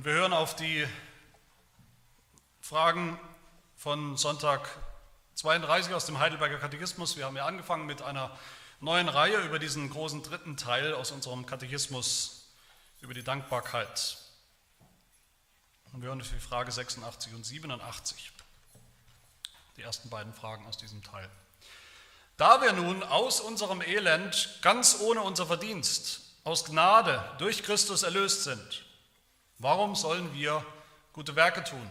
Und wir hören auf die Fragen von Sonntag 32 aus dem Heidelberger Katechismus. Wir haben ja angefangen mit einer neuen Reihe über diesen großen dritten Teil aus unserem Katechismus über die Dankbarkeit. Und wir hören auf die Frage 86 und 87. Die ersten beiden Fragen aus diesem Teil. Da wir nun aus unserem Elend ganz ohne unser Verdienst, aus Gnade durch Christus erlöst sind, warum sollen wir gute Werke tun?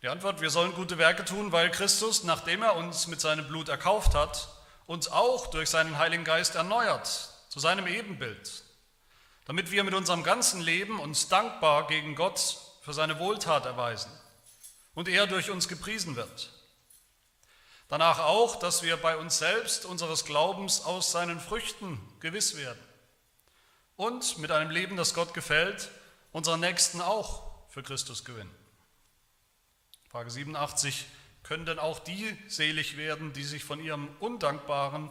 Die Antwort, wir sollen gute Werke tun, weil Christus, nachdem er uns mit seinem Blut erkauft hat, uns auch durch seinen Heiligen Geist erneuert zu seinem Ebenbild, damit wir mit unserem ganzen Leben uns dankbar gegen Gott für seine Wohltat erweisen und er durch uns gepriesen wird. Danach auch, dass wir bei uns selbst unseres Glaubens aus seinen Früchten gewiss werden und mit einem Leben, das Gott gefällt, unseren Nächsten auch für Christus gewinnen. Frage 87, können denn auch die selig werden, die sich von ihrem undankbaren,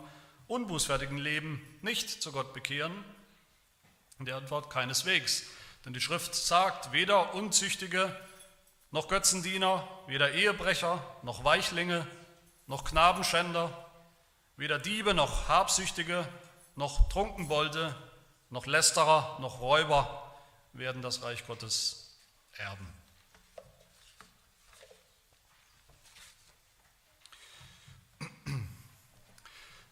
unbußfertigen Leben nicht zu Gott bekehren? Und die Antwort keineswegs. Denn die Schrift sagt, weder Unzüchtige noch Götzendiener, weder Ehebrecher noch Weichlinge noch Knabenschänder, weder Diebe noch Habsüchtige noch Trunkenbolde noch Lästerer noch Räuber werden das Reich Gottes erben.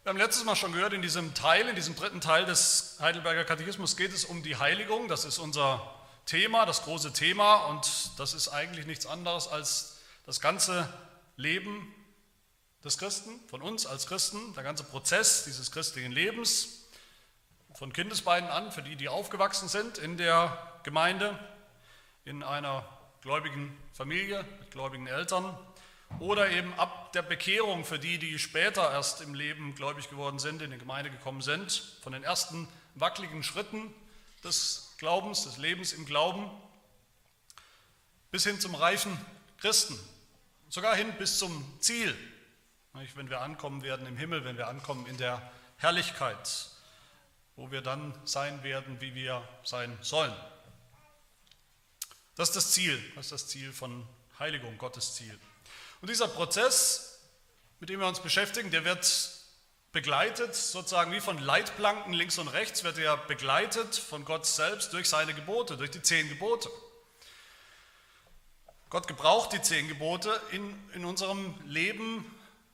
Wir haben letztes Mal schon gehört, in diesem Teil, in diesem dritten Teil des Heidelberger Katechismus geht es um die Heiligung. Das ist unser Thema, das große Thema. Und das ist eigentlich nichts anderes als das ganze Leben des Christen, von uns als Christen, der ganze Prozess dieses christlichen Lebens, von Kindesbeinen an, für die, die aufgewachsen sind in der Gemeinde, in einer gläubigen Familie mit gläubigen Eltern, oder eben ab der Bekehrung für die, die später erst im Leben gläubig geworden sind, in die Gemeinde gekommen sind, von den ersten wackeligen Schritten des Glaubens, des Lebens im Glauben, bis hin zum reifen Christen, sogar hin bis zum Ziel, wenn wir ankommen werden im Himmel, wenn wir ankommen in der Herrlichkeit, wo wir dann sein werden, wie wir sein sollen. Das ist das Ziel, das ist das Ziel von Heiligung, Gottes Ziel. Und dieser Prozess, mit dem wir uns beschäftigen, der wird begleitet, sozusagen wie von Leitplanken links und rechts, wird er begleitet von Gott selbst durch seine Gebote, durch die zehn Gebote. Gott gebraucht die zehn Gebote in, in unserem Leben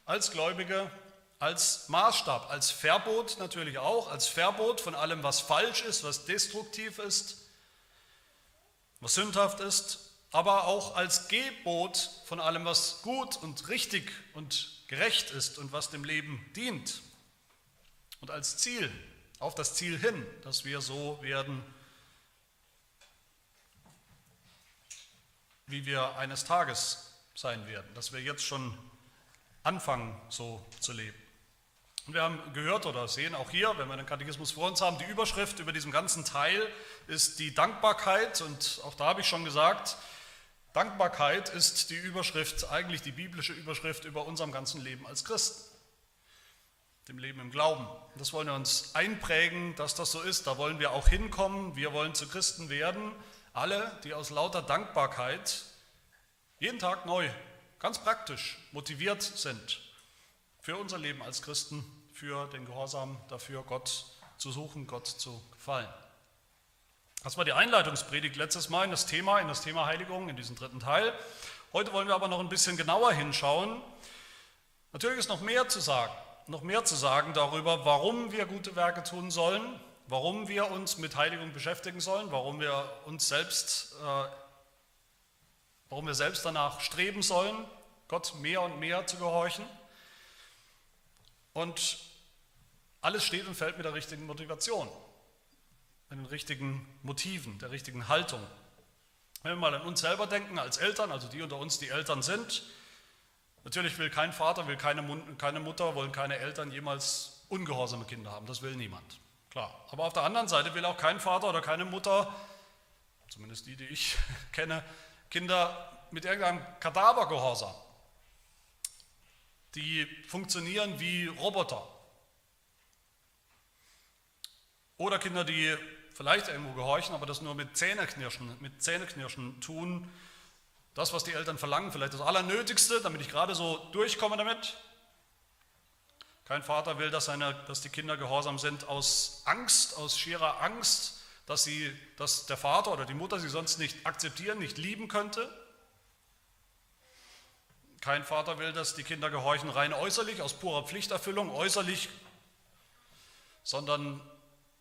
als Gläubige, als Maßstab, als Verbot natürlich auch, als Verbot von allem, was falsch ist, was destruktiv ist, was sündhaft ist aber auch als Gebot von allem, was gut und richtig und gerecht ist und was dem Leben dient. Und als Ziel, auf das Ziel hin, dass wir so werden, wie wir eines Tages sein werden, dass wir jetzt schon anfangen, so zu leben. Und wir haben gehört oder sehen auch hier, wenn wir den Katechismus vor uns haben, die Überschrift über diesem ganzen Teil ist die Dankbarkeit. Und auch da habe ich schon gesagt, Dankbarkeit ist die Überschrift, eigentlich die biblische Überschrift über unserem ganzen Leben als Christen, dem Leben im Glauben. Das wollen wir uns einprägen, dass das so ist. Da wollen wir auch hinkommen. Wir wollen zu Christen werden. Alle, die aus lauter Dankbarkeit jeden Tag neu, ganz praktisch motiviert sind für unser Leben als Christen, für den Gehorsam dafür, Gott zu suchen, Gott zu gefallen. Das war die Einleitungspredigt letztes Mal in das Thema, in das Thema Heiligung, in diesem dritten Teil. Heute wollen wir aber noch ein bisschen genauer hinschauen. Natürlich ist noch mehr zu sagen, noch mehr zu sagen darüber, warum wir gute Werke tun sollen, warum wir uns mit Heiligung beschäftigen sollen, warum wir uns selbst, äh, warum wir selbst danach streben sollen, Gott mehr und mehr zu gehorchen. Und alles steht und fällt mit der richtigen Motivation an den richtigen Motiven, der richtigen Haltung. Wenn wir mal an uns selber denken, als Eltern, also die unter uns, die Eltern sind, natürlich will kein Vater, will keine, keine Mutter, wollen keine Eltern jemals ungehorsame Kinder haben. Das will niemand. Klar. Aber auf der anderen Seite will auch kein Vater oder keine Mutter, zumindest die, die ich kenne, Kinder mit irgendeinem Kadavergehorsam. Die funktionieren wie Roboter. Oder Kinder, die vielleicht irgendwo gehorchen, aber das nur mit Zähneknirschen, mit Zähneknirschen tun. Das, was die Eltern verlangen, vielleicht das Allernötigste, damit ich gerade so durchkomme damit. Kein Vater will, dass, seine, dass die Kinder gehorsam sind aus Angst, aus schierer Angst, dass, sie, dass der Vater oder die Mutter sie sonst nicht akzeptieren, nicht lieben könnte. Kein Vater will, dass die Kinder gehorchen rein äußerlich, aus purer Pflichterfüllung, äußerlich, sondern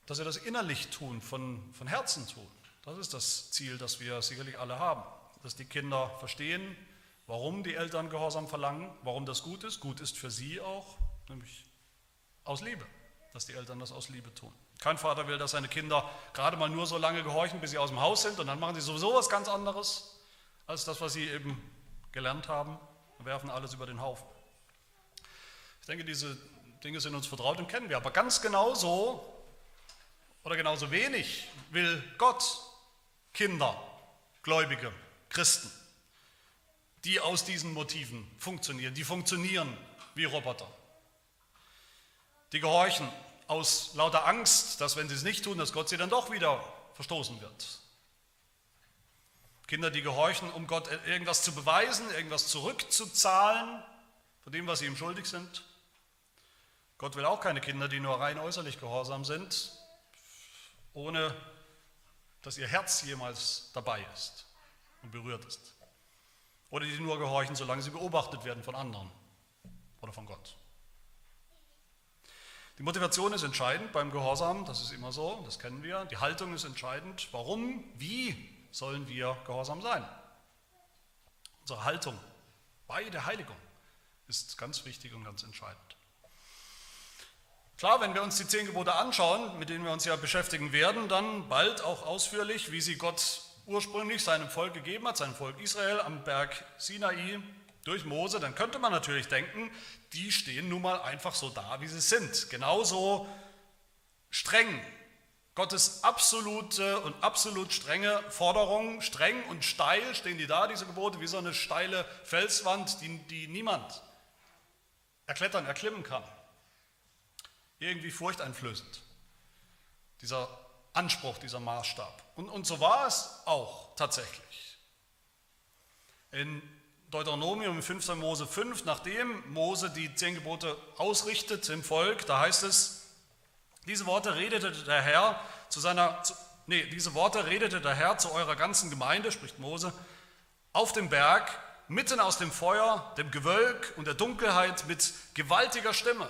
dass sie das innerlich tun, von, von Herzen tun. Das ist das Ziel, das wir sicherlich alle haben. Dass die Kinder verstehen, warum die Eltern Gehorsam verlangen, warum das gut ist. Gut ist für sie auch, nämlich aus Liebe, dass die Eltern das aus Liebe tun. Kein Vater will, dass seine Kinder gerade mal nur so lange gehorchen, bis sie aus dem Haus sind und dann machen sie sowieso was ganz anderes als das, was sie eben gelernt haben werfen alles über den Haufen. Ich denke, diese Dinge sind uns vertraut und kennen wir, aber ganz genauso oder genauso wenig will Gott Kinder, Gläubige, Christen, die aus diesen Motiven funktionieren, die funktionieren wie Roboter. Die gehorchen aus lauter Angst, dass wenn sie es nicht tun, dass Gott sie dann doch wieder verstoßen wird. Kinder, die gehorchen, um Gott irgendwas zu beweisen, irgendwas zurückzuzahlen von dem, was sie ihm schuldig sind. Gott will auch keine Kinder, die nur rein äußerlich gehorsam sind, ohne dass ihr Herz jemals dabei ist und berührt ist. Oder die nur gehorchen, solange sie beobachtet werden von anderen oder von Gott. Die Motivation ist entscheidend beim Gehorsam, das ist immer so, das kennen wir. Die Haltung ist entscheidend. Warum, wie sollen wir gehorsam sein? Unsere Haltung bei der Heiligung ist ganz wichtig und ganz entscheidend. Klar, wenn wir uns die zehn Gebote anschauen, mit denen wir uns ja beschäftigen werden, dann bald auch ausführlich, wie sie Gott ursprünglich seinem Volk gegeben hat, seinem Volk Israel am Berg Sinai durch Mose, dann könnte man natürlich denken, die stehen nun mal einfach so da, wie sie sind. Genauso streng. Gottes absolute und absolut strenge Forderungen, streng und steil stehen die da, diese Gebote, wie so eine steile Felswand, die, die niemand erklettern, erklimmen kann. Irgendwie furchteinflößend, dieser Anspruch, dieser Maßstab. Und, und so war es auch tatsächlich. In Deuteronomium 5. Mose 5, nachdem Mose die zehn Gebote ausrichtet im Volk, da heißt es, diese Worte redete der Herr zu seiner, nee, diese Worte redete der Herr zu eurer ganzen Gemeinde, spricht Mose, auf dem Berg, mitten aus dem Feuer, dem Gewölk und der Dunkelheit mit gewaltiger Stimme.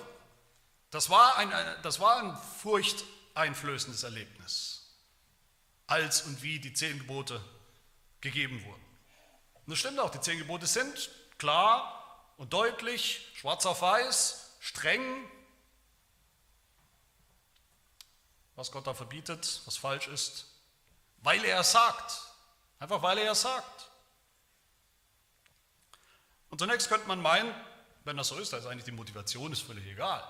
Das war ein, das war ein furchteinflößendes Erlebnis, als und wie die zehn Gebote gegeben wurden. Und das stimmt auch, die zehn Gebote sind klar und deutlich, schwarz auf weiß, streng, was Gott da verbietet, was falsch ist, weil er es sagt. Einfach weil er es sagt. Und zunächst könnte man meinen, wenn das so ist, dann ist eigentlich die Motivation ist völlig egal.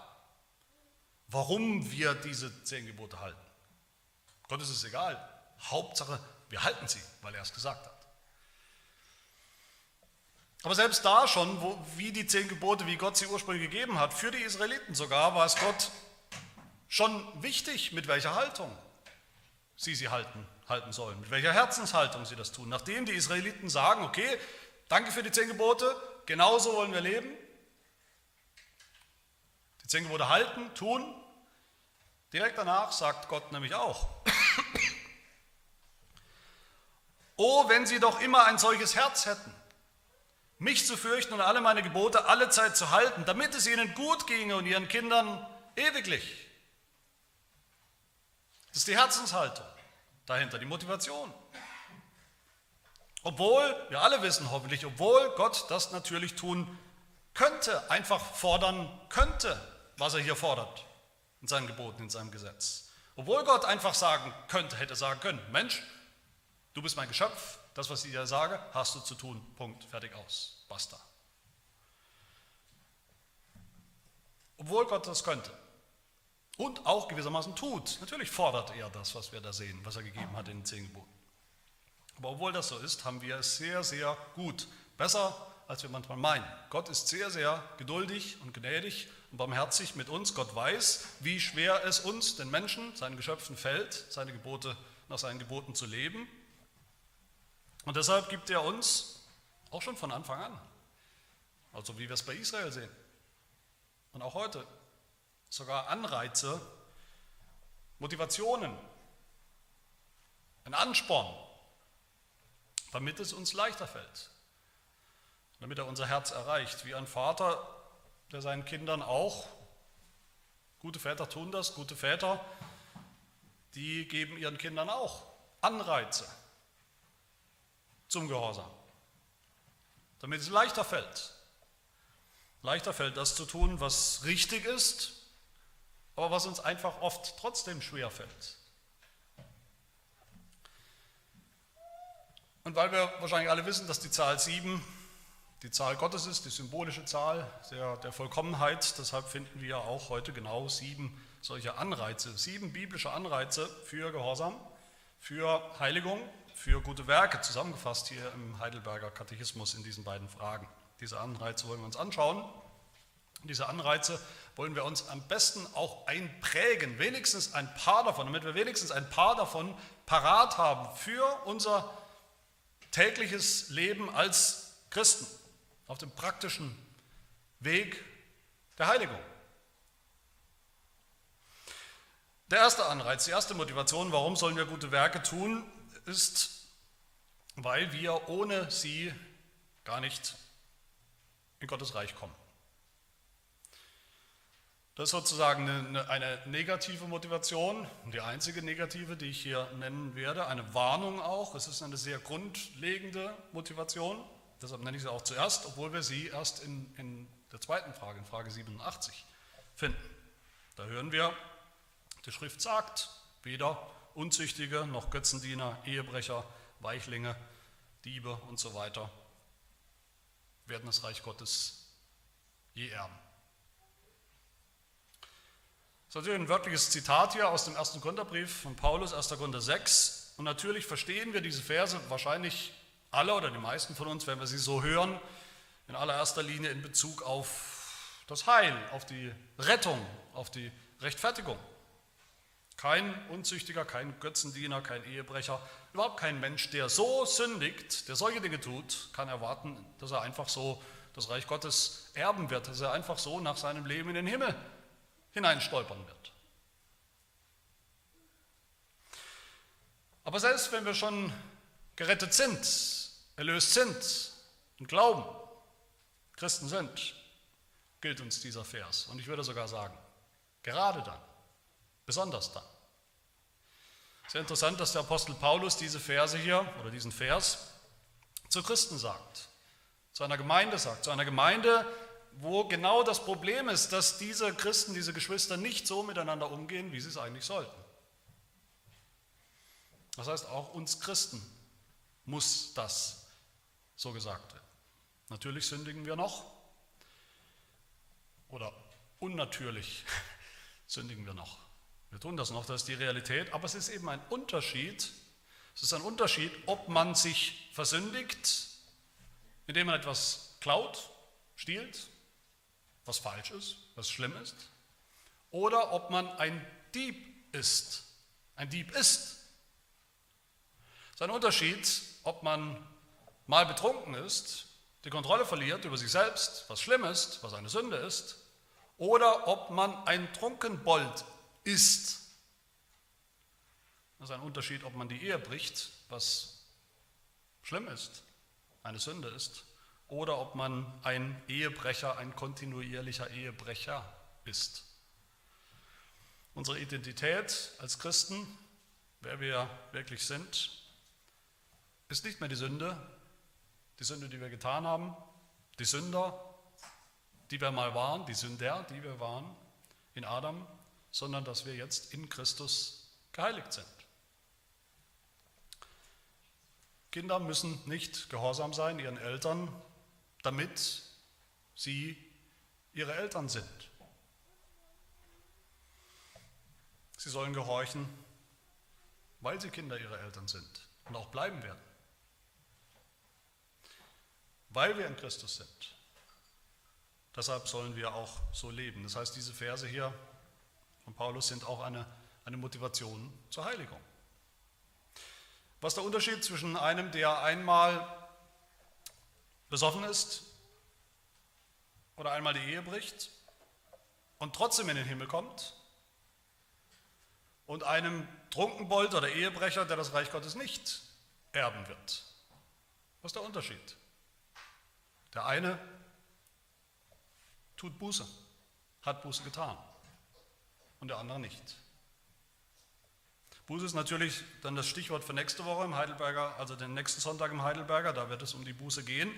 Warum wir diese zehn Gebote halten. Gott ist es egal. Hauptsache, wir halten sie, weil er es gesagt hat. Aber selbst da schon, wo, wie die zehn Gebote, wie Gott sie ursprünglich gegeben hat, für die Israeliten sogar, war es Gott schon wichtig, mit welcher Haltung sie sie halten, halten sollen, mit welcher Herzenshaltung sie das tun. Nachdem die Israeliten sagen, okay, danke für die zehn Gebote, genauso wollen wir leben, die zehn Gebote halten, tun, direkt danach sagt Gott nämlich auch, oh, wenn sie doch immer ein solches Herz hätten, mich zu fürchten und alle meine Gebote alle Zeit zu halten, damit es ihnen gut ginge und ihren Kindern ewiglich. Das ist die Herzenshaltung dahinter, die Motivation. Obwohl, wir alle wissen hoffentlich, obwohl Gott das natürlich tun könnte, einfach fordern könnte, was er hier fordert in seinen Geboten, in seinem Gesetz. Obwohl Gott einfach sagen könnte, hätte sagen können, Mensch, du bist mein Geschöpf, das, was ich dir sage, hast du zu tun. Punkt, fertig aus. Basta. Obwohl Gott das könnte. Und auch gewissermaßen tut. Natürlich fordert er das, was wir da sehen, was er gegeben hat in den zehn Geboten. Aber obwohl das so ist, haben wir es sehr, sehr gut. Besser als wir manchmal meinen. Gott ist sehr, sehr geduldig und gnädig und barmherzig mit uns. Gott weiß, wie schwer es uns, den Menschen, seinen Geschöpfen fällt, seine Gebote, nach seinen Geboten zu leben. Und deshalb gibt er uns auch schon von Anfang an, also wie wir es bei Israel sehen und auch heute, sogar Anreize, Motivationen, ein Ansporn, damit es uns leichter fällt, damit er unser Herz erreicht, wie ein Vater, der seinen Kindern auch, gute Väter tun das, gute Väter, die geben ihren Kindern auch Anreize zum Gehorsam, damit es leichter fällt. Leichter fällt, das zu tun, was richtig ist, aber was uns einfach oft trotzdem schwer fällt. Und weil wir wahrscheinlich alle wissen, dass die Zahl 7 die Zahl Gottes ist, die symbolische Zahl der, der Vollkommenheit, deshalb finden wir auch heute genau sieben solche Anreize, sieben biblische Anreize für Gehorsam, für Heiligung, für gute Werke, zusammengefasst hier im Heidelberger Katechismus in diesen beiden Fragen. Diese Anreize wollen wir uns anschauen. Diese Anreize wollen wir uns am besten auch einprägen, wenigstens ein paar davon, damit wir wenigstens ein paar davon parat haben für unser tägliches Leben als Christen auf dem praktischen Weg der Heiligung. Der erste Anreiz, die erste Motivation, warum sollen wir gute Werke tun, ist, weil wir ohne sie gar nicht in Gottes Reich kommen. Das ist sozusagen eine, eine, negative Motivation, die einzige negative, die ich hier nennen werde, eine Warnung auch. Es ist eine sehr grundlegende Motivation. Deshalb nenne ich sie auch zuerst, obwohl wir sie erst in, in der zweiten Frage, in Frage 87, finden. Da hören wir, die Schrift sagt, weder Unzüchtige noch Götzendiener, Ehebrecher, Weichlinge, Diebe und so weiter werden das Reich Gottes je erben. Das ist natürlich ein wörtliches Zitat hier aus dem ersten Gründerbrief von Paulus, 1. Gründer 6. Und natürlich verstehen wir diese Verse wahrscheinlich alle oder die meisten von uns, wenn wir sie so hören, in allererster Linie in Bezug auf das Heil, auf die Rettung, auf die Rechtfertigung. Kein Unzüchtiger, kein Götzendiener, kein Ehebrecher, überhaupt kein Mensch, der so sündigt, der solche Dinge tut, kann erwarten, dass er einfach so das Reich Gottes erben wird, dass er einfach so nach seinem Leben in den Himmel hineinstolpern wird. Aber selbst wenn wir schon gerettet sind, erlöst sind und glauben, Christen sind, gilt uns dieser Vers. Und ich würde sogar sagen, gerade dann, besonders dann. Sehr interessant, dass der Apostel Paulus diese Verse hier oder diesen Vers zu Christen sagt, zu einer Gemeinde sagt, zu einer Gemeinde, wo genau das Problem ist, dass diese Christen, diese Geschwister nicht so miteinander umgehen, wie sie es eigentlich sollten. Das heißt, auch uns Christen muss das so gesagt wird. Natürlich sündigen wir noch oder unnatürlich sündigen wir noch. Wir tun das noch, das ist die Realität, aber es ist eben ein Unterschied. Es ist ein Unterschied, ob man sich versündigt, indem man etwas klaut, stiehlt, was falsch ist, was schlimm ist, oder ob man ein Dieb ist. Ein Dieb ist. Es ist ein Unterschied, ob man mal betrunken ist, die Kontrolle verliert über sich selbst, was schlimm ist, was eine Sünde ist, oder ob man ein Trunkenbold ist. Das ist ein Unterschied, ob man die Ehe bricht, was schlimm ist, eine Sünde ist, oder ob man ein Ehebrecher, ein kontinuierlicher Ehebrecher ist. Unsere Identität als Christen, wer wir wirklich sind, ist nicht mehr die Sünde, die Sünde, die wir getan haben, die Sünder, die wir mal waren, die Sünder, die wir waren in Adam, sondern dass wir jetzt in Christus geheiligt sind. Kinder müssen nicht gehorsam sein ihren Eltern, damit sie ihre Eltern sind. Sie sollen gehorchen, weil sie Kinder ihrer Eltern sind und auch bleiben werden weil wir in Christus sind. Deshalb sollen wir auch so leben. Das heißt, diese Verse hier von Paulus sind auch eine, eine Motivation zur Heiligung. Was der Unterschied zwischen einem, der einmal besoffen ist oder einmal die Ehe bricht und trotzdem in den Himmel kommt und einem Trunkenbold oder Ehebrecher, der das Reich Gottes nicht erben wird? Was ist der Unterschied? Der eine tut Buße, hat Buße getan und der andere nicht. Buße ist natürlich dann das Stichwort für nächste Woche im Heidelberger, also den nächsten Sonntag im Heidelberger, da wird es um die Buße gehen.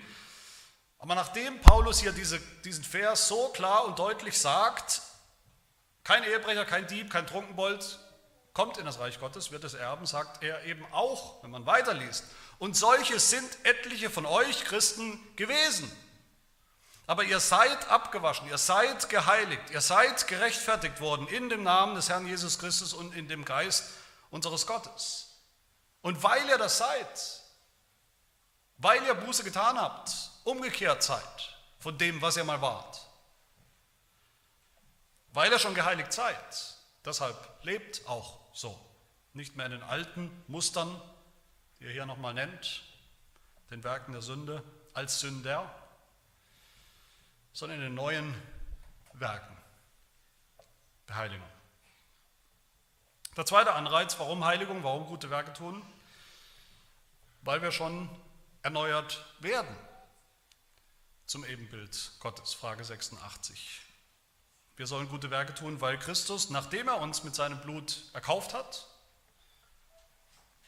Aber nachdem Paulus hier diese, diesen Vers so klar und deutlich sagt, kein Ehebrecher, kein Dieb, kein Trunkenbold kommt in das Reich Gottes, wird es erben, sagt er eben auch, wenn man weiterliest. Und solche sind etliche von euch Christen gewesen. Aber ihr seid abgewaschen, ihr seid geheiligt, ihr seid gerechtfertigt worden in dem Namen des Herrn Jesus Christus und in dem Geist unseres Gottes. Und weil ihr das seid, weil ihr Buße getan habt, umgekehrt seid von dem, was ihr mal wart, weil ihr schon geheiligt seid, deshalb lebt auch so. Nicht mehr in den alten Mustern, die er hier nochmal nennt, den Werken der Sünde als Sünder, sondern in den neuen Werken der Heiligung. Der zweite Anreiz, warum Heiligung, warum gute Werke tun, weil wir schon erneuert werden zum Ebenbild Gottes. Frage 86. Wir sollen gute Werke tun, weil Christus, nachdem er uns mit seinem Blut erkauft hat,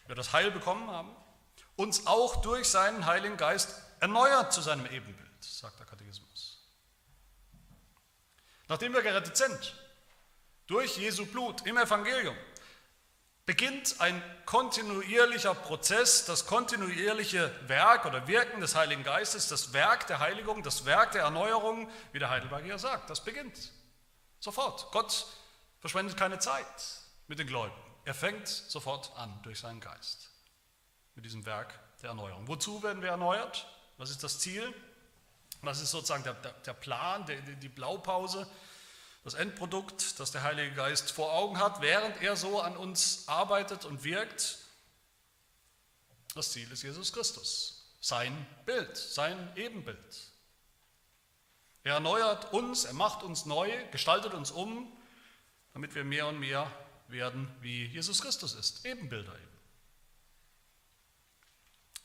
wir das Heil bekommen haben, uns auch durch seinen Heiligen Geist erneuert zu seinem Ebenbild, sagt der Katechismus. Nachdem wir gerettet sind, durch Jesu Blut im Evangelium, beginnt ein kontinuierlicher Prozess, das kontinuierliche Werk oder Wirken des Heiligen Geistes, das Werk der Heiligung, das Werk der Erneuerung, wie der Heidelberg hier sagt. Das beginnt sofort. Gott verschwendet keine Zeit mit den Gläubigen. Er fängt sofort an durch seinen Geist mit diesem Werk der Erneuerung. Wozu werden wir erneuert? Was ist das Ziel? Was ist sozusagen der, der, der Plan, der, die Blaupause? Das Endprodukt, das der Heilige Geist vor Augen hat, während er so an uns arbeitet und wirkt. Das Ziel ist Jesus Christus, sein Bild, sein Ebenbild. Er erneuert uns, er macht uns neu, gestaltet uns um, damit wir mehr und mehr werden, wie Jesus Christus ist, Ebenbilder eben.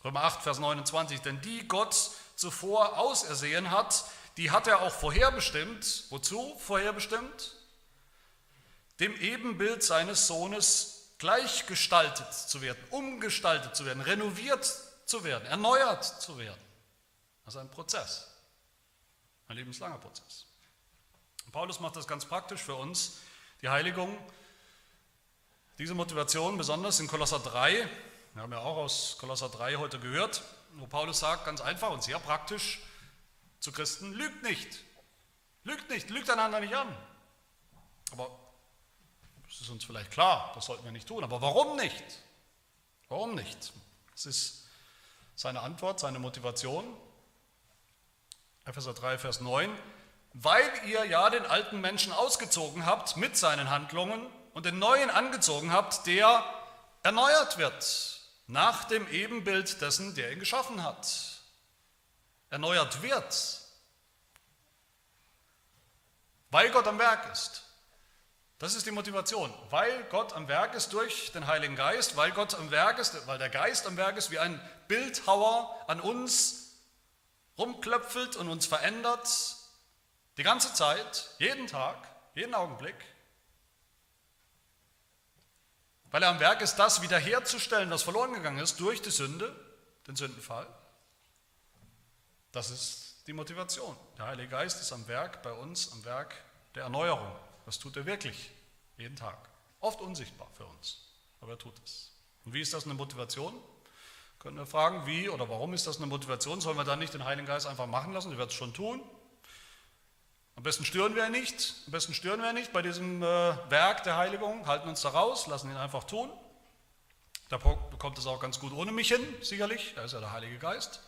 Römer 8, Vers 29, denn die Gott zuvor ausersehen hat, die hat er auch vorherbestimmt. Wozu vorherbestimmt? Dem Ebenbild seines Sohnes gleichgestaltet zu werden, umgestaltet zu werden, renoviert zu werden, erneuert zu werden. Das ist ein Prozess, ein lebenslanger Prozess. Und Paulus macht das ganz praktisch für uns, die Heiligung, diese Motivation besonders in Kolosser 3, wir haben ja auch aus Kolosser 3 heute gehört, wo Paulus sagt, ganz einfach und sehr praktisch, zu Christen, lügt nicht. Lügt nicht, lügt einander nicht an. Aber das ist uns vielleicht klar, das sollten wir nicht tun. Aber warum nicht? Warum nicht? Das ist seine Antwort, seine Motivation. Epheser 3, Vers 9. Weil ihr ja den alten Menschen ausgezogen habt mit seinen Handlungen und den neuen angezogen habt, der erneuert wird nach dem Ebenbild dessen, der ihn geschaffen hat erneuert wird, weil Gott am Werk ist. Das ist die Motivation. Weil Gott am Werk ist durch den Heiligen Geist, weil Gott am Werk ist, weil der Geist am Werk ist, wie ein Bildhauer an uns rumklöpfelt und uns verändert, die ganze Zeit, jeden Tag, jeden Augenblick. Weil er am Werk ist, das wiederherzustellen, was verloren gegangen ist durch die Sünde, den Sündenfall. Das ist die Motivation. Der Heilige Geist ist am Werk bei uns, am Werk der Erneuerung. Das tut er wirklich, jeden Tag. Oft unsichtbar für uns, aber er tut es. Und wie ist das eine Motivation? Können wir fragen, wie oder warum ist das eine Motivation? Sollen wir dann nicht den Heiligen Geist einfach machen lassen? Er wird es schon tun. Am besten stören wir ihn nicht. Am besten stören wir ihn nicht bei diesem äh, Werk der Heiligung, halten uns da raus, lassen ihn einfach tun. Da bekommt es auch ganz gut ohne mich hin, sicherlich. Er ist ja der Heilige Geist.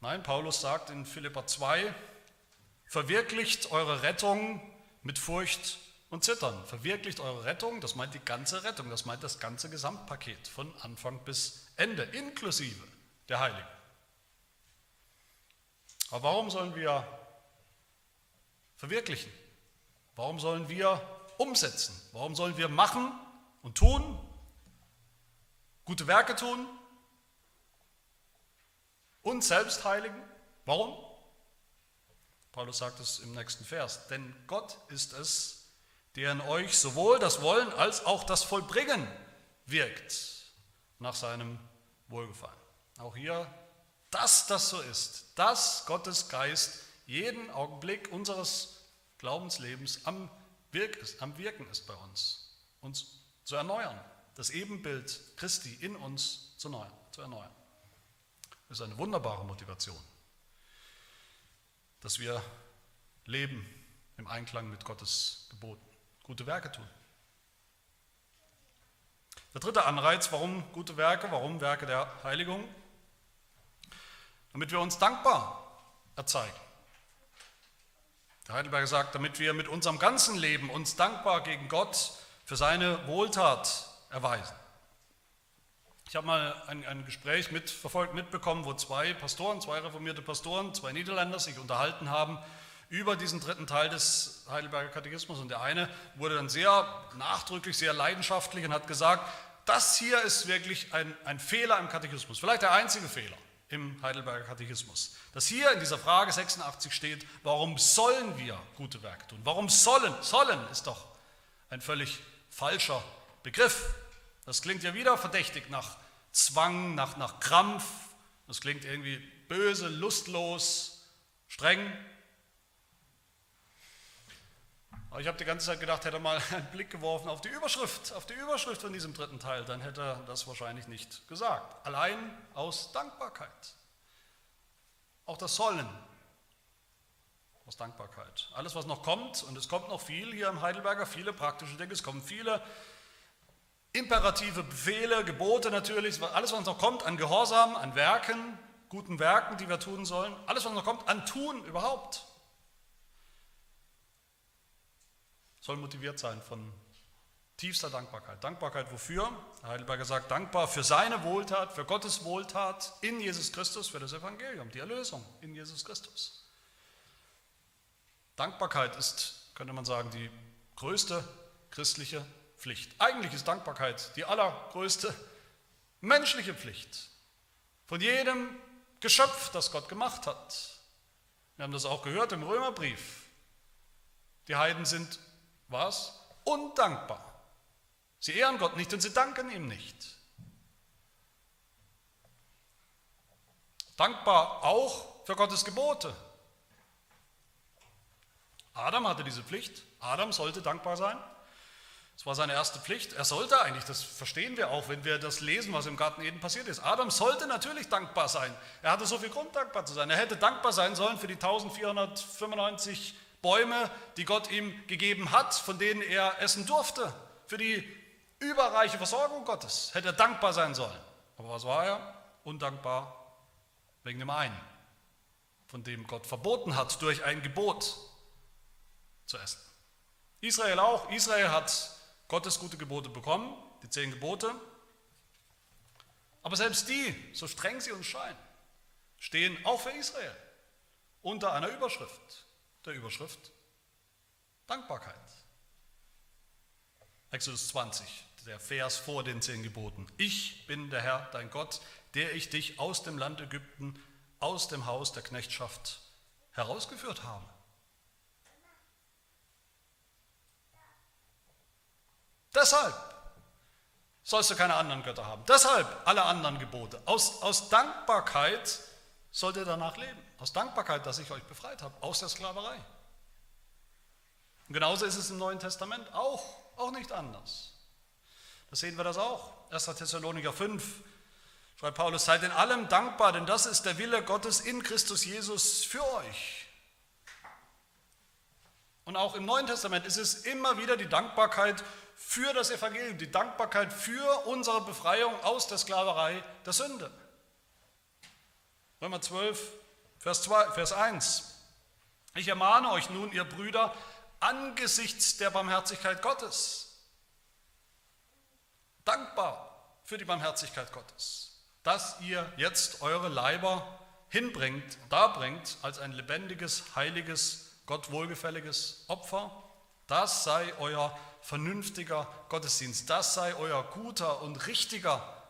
Nein, Paulus sagt in Philippa 2, verwirklicht eure Rettung mit Furcht und Zittern. Verwirklicht eure Rettung, das meint die ganze Rettung, das meint das ganze Gesamtpaket von Anfang bis Ende, inklusive der Heiligen. Aber warum sollen wir verwirklichen? Warum sollen wir umsetzen? Warum sollen wir machen und tun, gute Werke tun, uns selbst heiligen? Warum? Paulus sagt es im nächsten Vers. Denn Gott ist es, der in euch sowohl das Wollen als auch das Vollbringen wirkt nach seinem Wohlgefallen. Auch hier, dass das so ist, dass Gottes Geist jeden Augenblick unseres Glaubenslebens am, Wirk ist, am Wirken ist bei uns, uns zu erneuern, das Ebenbild Christi in uns zu erneuern. Das ist eine wunderbare Motivation dass wir leben im Einklang mit Gottes Geboten, gute Werke tun. Der dritte Anreiz, warum gute Werke, warum Werke der Heiligung? Damit wir uns dankbar erzeigen. Der Heidelberger sagt, damit wir mit unserem ganzen Leben uns dankbar gegen Gott für seine Wohltat erweisen. Ich habe mal ein, ein, Gespräch mitverfolgt, mitbekommen, wo zwei Pastoren, zwei reformierte Pastoren, zwei Niederländer sich unterhalten haben über diesen dritten Teil des Heidelberger Katechismus. Und der eine wurde dann sehr nachdrücklich, sehr leidenschaftlich und hat gesagt, das hier ist wirklich ein, ein Fehler im Katechismus, vielleicht der einzige Fehler im Heidelberger Katechismus. Dass hier in dieser Frage 86 steht, warum sollen wir gute Werke tun? Warum sollen? Sollen ist doch ein völlig falscher Begriff. Das klingt ja wieder verdächtig nach Zwang, nach, nach Krampf. Das klingt irgendwie böse, lustlos, streng. Aber ich habe die ganze Zeit gedacht, hätte er mal einen Blick geworfen auf die Überschrift, auf die Überschrift von diesem dritten Teil, dann hätte er das wahrscheinlich nicht gesagt. Allein aus Dankbarkeit. Auch das Sollen aus Dankbarkeit. Alles, was noch kommt, und es kommt noch viel hier im Heidelberger, viele praktische Dinge, es kommen viele Imperative, Befehle, Gebote natürlich, alles, was noch kommt an Gehorsam, an Werken, guten Werken, die wir tun sollen, alles, was noch kommt an Tun überhaupt, soll motiviert sein von tiefster Dankbarkeit. Dankbarkeit wofür? Heidelberger sagt, dankbar für seine Wohltat, für Gottes Wohltat in Jesus Christus, für das Evangelium, die Erlösung in Jesus Christus. Dankbarkeit ist, könnte man sagen, die größte christliche Pflicht. Eigentlich ist Dankbarkeit die allergrößte menschliche Pflicht von jedem Geschöpf, das Gott gemacht hat. Wir haben das auch gehört im Römerbrief. Die Heiden sind was? Undankbar. Sie ehren Gott nicht und sie danken ihm nicht. Dankbar auch für Gottes Gebote. Adam hatte diese Pflicht. Adam sollte dankbar sein. Das war seine erste Pflicht. Er sollte eigentlich, das verstehen wir auch, wenn wir das lesen, was im Garten Eden passiert ist. Adam sollte natürlich dankbar sein. Er hatte so viel Grund, dankbar zu sein. Er hätte dankbar sein sollen für die 1495 Bäume, die Gott ihm gegeben hat, von denen er essen durfte. Für die überreiche Versorgung Gottes hätte er dankbar sein sollen. Aber was war er? Undankbar wegen dem einen, von dem Gott verboten hat, durch ein Gebot zu essen. Israel auch. Israel hat Gottes gute Gebote bekommen, die zehn Gebote. Aber selbst die, so streng sie uns scheinen, stehen auch für Israel unter einer Überschrift, der Überschrift Dankbarkeit. Exodus 20, der Vers vor den zehn Geboten. Ich bin der Herr, dein Gott, der ich dich aus dem Land Ägypten, aus dem Haus der Knechtschaft herausgeführt habe. Deshalb sollst du keine anderen Götter haben. Deshalb alle anderen Gebote. Aus, aus Dankbarkeit sollt ihr danach leben. Aus Dankbarkeit, dass ich euch befreit habe aus der Sklaverei. Und genauso ist es im Neuen Testament auch, auch nicht anders. Da sehen wir das auch. 1. Thessaloniker 5 schreibt Paulus, seid in allem dankbar, denn das ist der Wille Gottes in Christus Jesus für euch. Und auch im Neuen Testament ist es immer wieder die Dankbarkeit für das Evangelium, die Dankbarkeit für unsere Befreiung aus der Sklaverei der Sünde. Römer 12, Vers, 2, Vers 1. Ich ermahne euch nun, ihr Brüder, angesichts der Barmherzigkeit Gottes, dankbar für die Barmherzigkeit Gottes, dass ihr jetzt eure Leiber hinbringt, darbringt als ein lebendiges, heiliges, Gott wohlgefälliges Opfer. Das sei euer vernünftiger Gottesdienst. Das sei euer guter und richtiger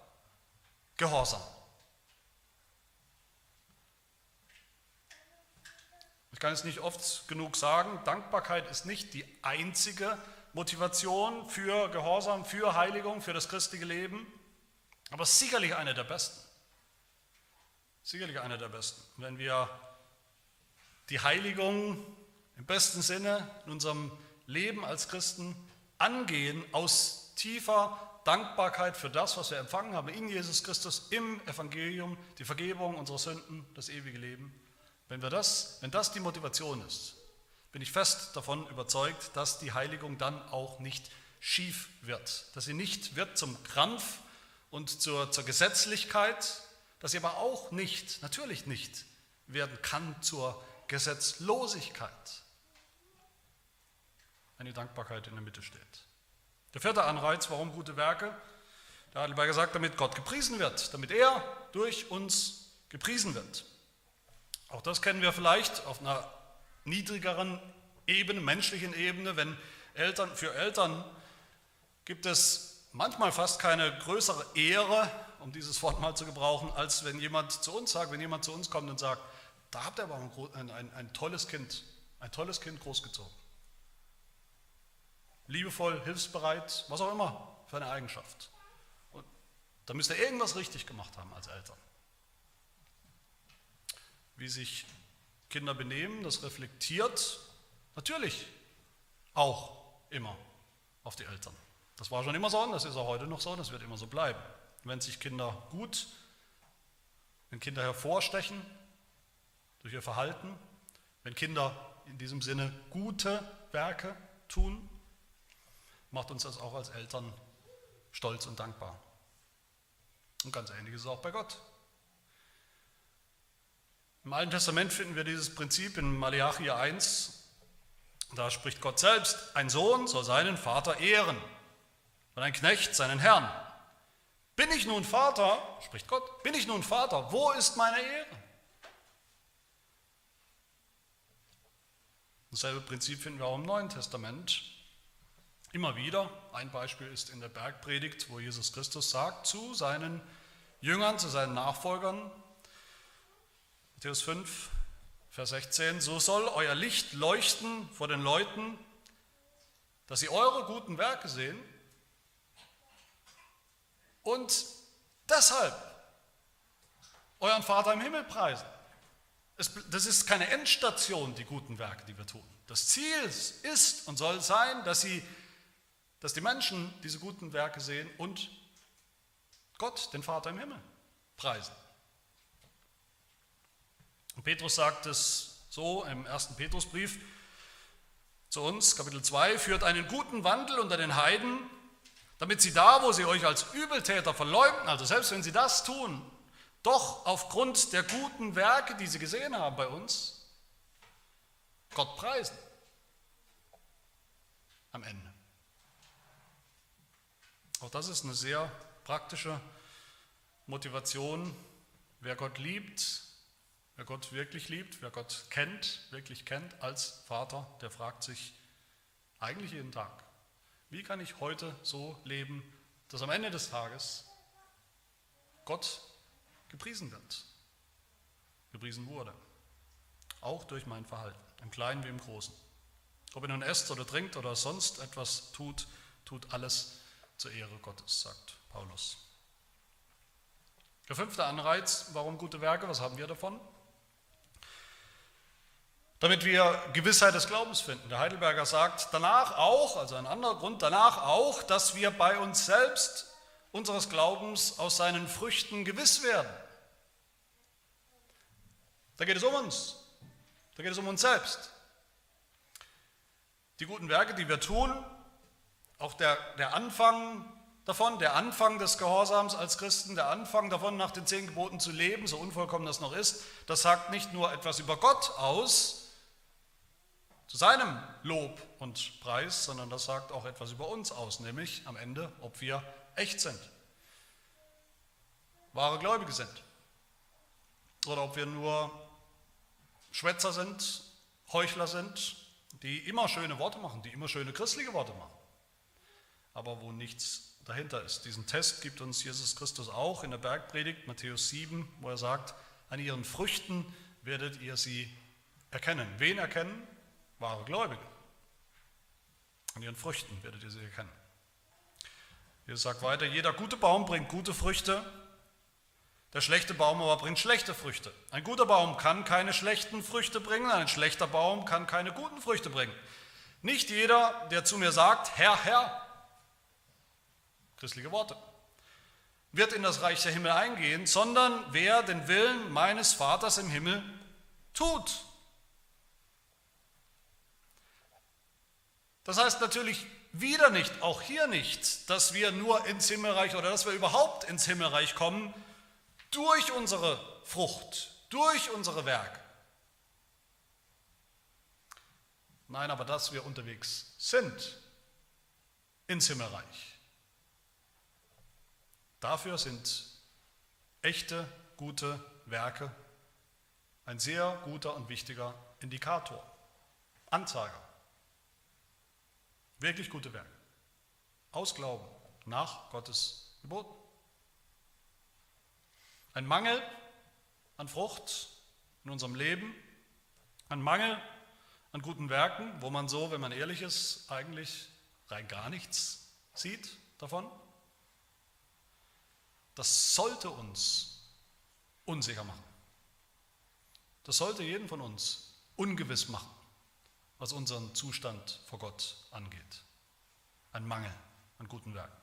Gehorsam. Ich kann es nicht oft genug sagen, Dankbarkeit ist nicht die einzige Motivation für Gehorsam, für Heiligung, für das christliche Leben, aber sicherlich eine der besten. Sicherlich eine der besten. Wenn wir die Heiligung im besten Sinne in unserem Leben als Christen angehen aus tiefer Dankbarkeit für das, was wir empfangen haben in Jesus Christus im Evangelium, die Vergebung unserer Sünden, das ewige Leben, wenn, wir das, wenn das die Motivation ist, bin ich fest davon überzeugt, dass die Heiligung dann auch nicht schief wird, dass sie nicht wird zum Krampf und zur, zur Gesetzlichkeit, dass sie aber auch nicht, natürlich nicht, werden kann zur Gesetzlosigkeit, die Dankbarkeit in der Mitte steht. Der vierte Anreiz, warum gute Werke, da hat Heidelberger gesagt, damit Gott gepriesen wird, damit er durch uns gepriesen wird. Auch das kennen wir vielleicht auf einer niedrigeren Ebene, menschlichen Ebene, wenn Eltern, für Eltern gibt es manchmal fast keine größere Ehre, um dieses Wort mal zu gebrauchen, als wenn jemand zu uns sagt, wenn jemand zu uns kommt und sagt, da habt ihr aber ein, ein, ein tolles Kind, ein tolles Kind großgezogen. Liebevoll, hilfsbereit, was auch immer für eine Eigenschaft. Und da müsst ihr irgendwas richtig gemacht haben als Eltern wie sich Kinder benehmen, das reflektiert natürlich auch immer auf die Eltern. Das war schon immer so und das ist auch heute noch so, das wird immer so bleiben. Wenn sich Kinder gut, wenn Kinder hervorstechen durch ihr Verhalten, wenn Kinder in diesem Sinne gute Werke tun, macht uns das auch als Eltern stolz und dankbar. Und ganz ähnlich ist es auch bei Gott. Im Alten Testament finden wir dieses Prinzip in Malachi 1. Da spricht Gott selbst, ein Sohn soll seinen Vater ehren und ein Knecht seinen Herrn. Bin ich nun Vater, spricht Gott, bin ich nun Vater, wo ist meine Ehre? Dasselbe Prinzip finden wir auch im Neuen Testament. Immer wieder, ein Beispiel ist in der Bergpredigt, wo Jesus Christus sagt zu seinen Jüngern, zu seinen Nachfolgern, Matthäus 5, Vers 16, so soll euer Licht leuchten vor den Leuten, dass sie eure guten Werke sehen und deshalb euren Vater im Himmel preisen. Das ist keine Endstation, die guten Werke, die wir tun. Das Ziel ist und soll sein, dass, sie, dass die Menschen diese guten Werke sehen und Gott, den Vater im Himmel, preisen. Und Petrus sagt es so im ersten Petrusbrief zu uns, Kapitel 2, führt einen guten Wandel unter den Heiden, damit sie da, wo sie euch als Übeltäter verleugnen, also selbst wenn sie das tun, doch aufgrund der guten Werke, die sie gesehen haben bei uns, Gott preisen. Am Ende. Auch das ist eine sehr praktische Motivation. Wer Gott liebt, Wer Gott wirklich liebt, wer Gott kennt, wirklich kennt als Vater, der fragt sich eigentlich jeden Tag, wie kann ich heute so leben, dass am Ende des Tages Gott gepriesen wird, gepriesen wurde. Auch durch mein Verhalten, im Kleinen wie im Großen. Ob er nun esst oder trinkt oder sonst etwas tut, tut alles zur Ehre Gottes, sagt Paulus. Der fünfte Anreiz, warum gute Werke, was haben wir davon? damit wir Gewissheit des Glaubens finden. Der Heidelberger sagt danach auch, also ein anderer Grund, danach auch, dass wir bei uns selbst unseres Glaubens aus seinen Früchten gewiss werden. Da geht es um uns, da geht es um uns selbst. Die guten Werke, die wir tun, auch der, der Anfang davon, der Anfang des Gehorsams als Christen, der Anfang davon, nach den zehn Geboten zu leben, so unvollkommen das noch ist, das sagt nicht nur etwas über Gott aus, zu seinem Lob und Preis, sondern das sagt auch etwas über uns aus, nämlich am Ende, ob wir echt sind, wahre Gläubige sind oder ob wir nur Schwätzer sind, Heuchler sind, die immer schöne Worte machen, die immer schöne christliche Worte machen, aber wo nichts dahinter ist. Diesen Test gibt uns Jesus Christus auch in der Bergpredigt, Matthäus 7, wo er sagt, an ihren Früchten werdet ihr sie erkennen. Wen erkennen? Wahre Gläubige. An ihren Früchten werdet ihr sie erkennen. Jesus sagt weiter, jeder gute Baum bringt gute Früchte, der schlechte Baum aber bringt schlechte Früchte. Ein guter Baum kann keine schlechten Früchte bringen, ein schlechter Baum kann keine guten Früchte bringen. Nicht jeder, der zu mir sagt, Herr, Herr, christliche Worte, wird in das Reich der Himmel eingehen, sondern wer den Willen meines Vaters im Himmel tut. Das heißt natürlich wieder nicht, auch hier nicht, dass wir nur ins Himmelreich oder dass wir überhaupt ins Himmelreich kommen durch unsere Frucht, durch unsere Werke. Nein, aber dass wir unterwegs sind ins Himmelreich. Dafür sind echte, gute Werke ein sehr guter und wichtiger Indikator, Anzeiger. Wirklich gute Werke. Aus Glauben, nach Gottes Geboten. Ein Mangel an Frucht in unserem Leben, ein Mangel an guten Werken, wo man so, wenn man ehrlich ist, eigentlich rein gar nichts sieht davon. Das sollte uns unsicher machen. Das sollte jeden von uns ungewiss machen, was unseren Zustand vor Gott angeht. Ein Mangel an guten Werken.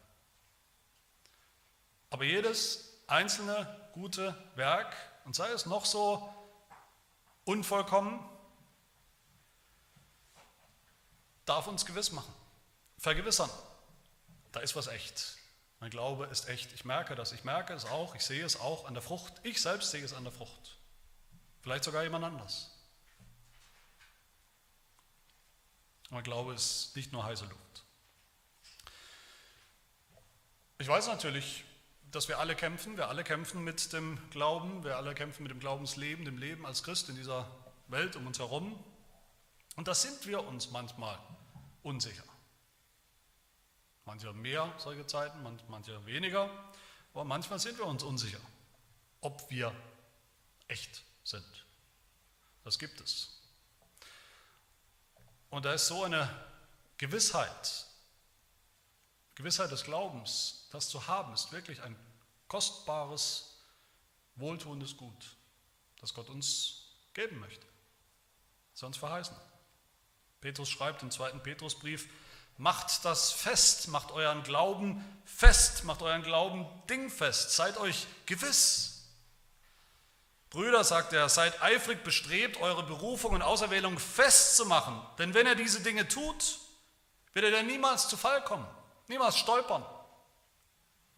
Aber jedes einzelne gute Werk, und sei es noch so unvollkommen, darf uns gewiss machen, vergewissern. Da ist was echt. Mein Glaube ist echt. Ich merke das. Ich merke es auch. Ich sehe es auch an der Frucht. Ich selbst sehe es an der Frucht. Vielleicht sogar jemand anders. Mein Glaube ist nicht nur heiße Luft. Ich weiß natürlich, dass wir alle kämpfen. Wir alle kämpfen mit dem Glauben. Wir alle kämpfen mit dem Glaubensleben, dem Leben als Christ in dieser Welt um uns herum. Und da sind wir uns manchmal unsicher. Manche mehr solche Zeiten, manche weniger. Aber manchmal sind wir uns unsicher, ob wir echt sind. Das gibt es. Und da ist so eine Gewissheit, Gewissheit des Glaubens, das zu haben, ist wirklich ein kostbares, wohltuendes Gut, das Gott uns geben möchte. Sonst verheißen. Petrus schreibt im zweiten Petrusbrief, Macht das fest, macht euren Glauben fest, macht euren Glauben dingfest, seid euch gewiss. Brüder, sagt er, seid eifrig bestrebt, eure Berufung und Auserwählung festzumachen. Denn wenn er diese Dinge tut, wird er dann niemals zu Fall kommen, niemals stolpern.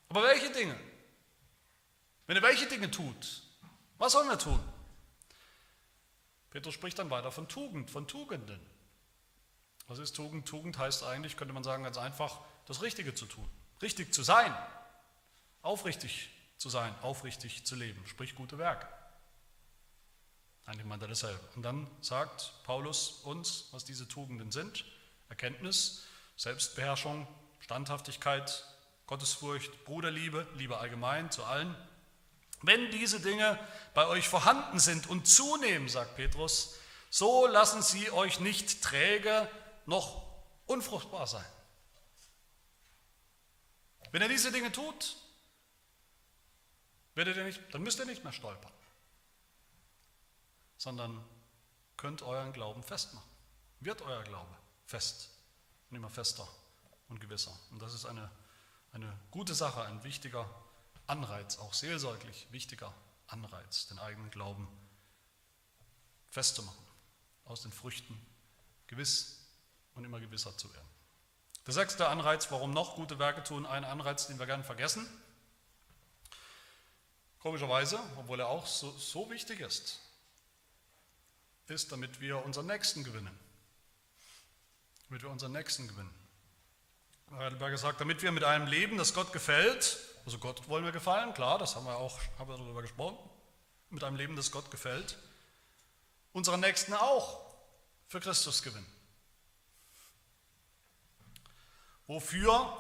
Aber welche Dinge? Wenn er welche Dinge tut, was sollen wir tun? Petrus spricht dann weiter von Tugend, von Tugenden. Was ist Tugend? Tugend heißt eigentlich, könnte man sagen, ganz einfach, das Richtige zu tun, richtig zu sein, aufrichtig zu sein, aufrichtig zu leben, sprich gute Werke. Eigentlich meint er dasselbe. Und dann sagt Paulus uns, was diese Tugenden sind. Erkenntnis, Selbstbeherrschung, Standhaftigkeit, Gottesfurcht, Bruderliebe, Liebe allgemein zu allen. Wenn diese Dinge bei euch vorhanden sind und zunehmen, sagt Petrus, so lassen sie euch nicht träge noch unfruchtbar sein. Wenn er diese Dinge tut, werdet ihr nicht, dann müsst ihr nicht mehr stolpern, sondern könnt euren Glauben festmachen. Wird euer Glaube fest und immer fester und gewisser. Und das ist eine, eine gute Sache, ein wichtiger Anreiz, auch seelsorglich wichtiger Anreiz, den eigenen Glauben festzumachen, aus den Früchten gewiss und immer gewisser zu werden. Der sechste Anreiz, warum noch gute Werke tun, ein Anreiz, den wir gerne vergessen. Komischerweise, obwohl er auch so, so wichtig ist, ist, damit wir unseren Nächsten gewinnen. Damit wir unseren Nächsten gewinnen. Heidelberger sagt, damit wir mit einem Leben, das Gott gefällt, also Gott wollen wir gefallen, klar, das haben wir auch haben wir darüber gesprochen, mit einem Leben, das Gott gefällt, unseren Nächsten auch für Christus gewinnen. Wofür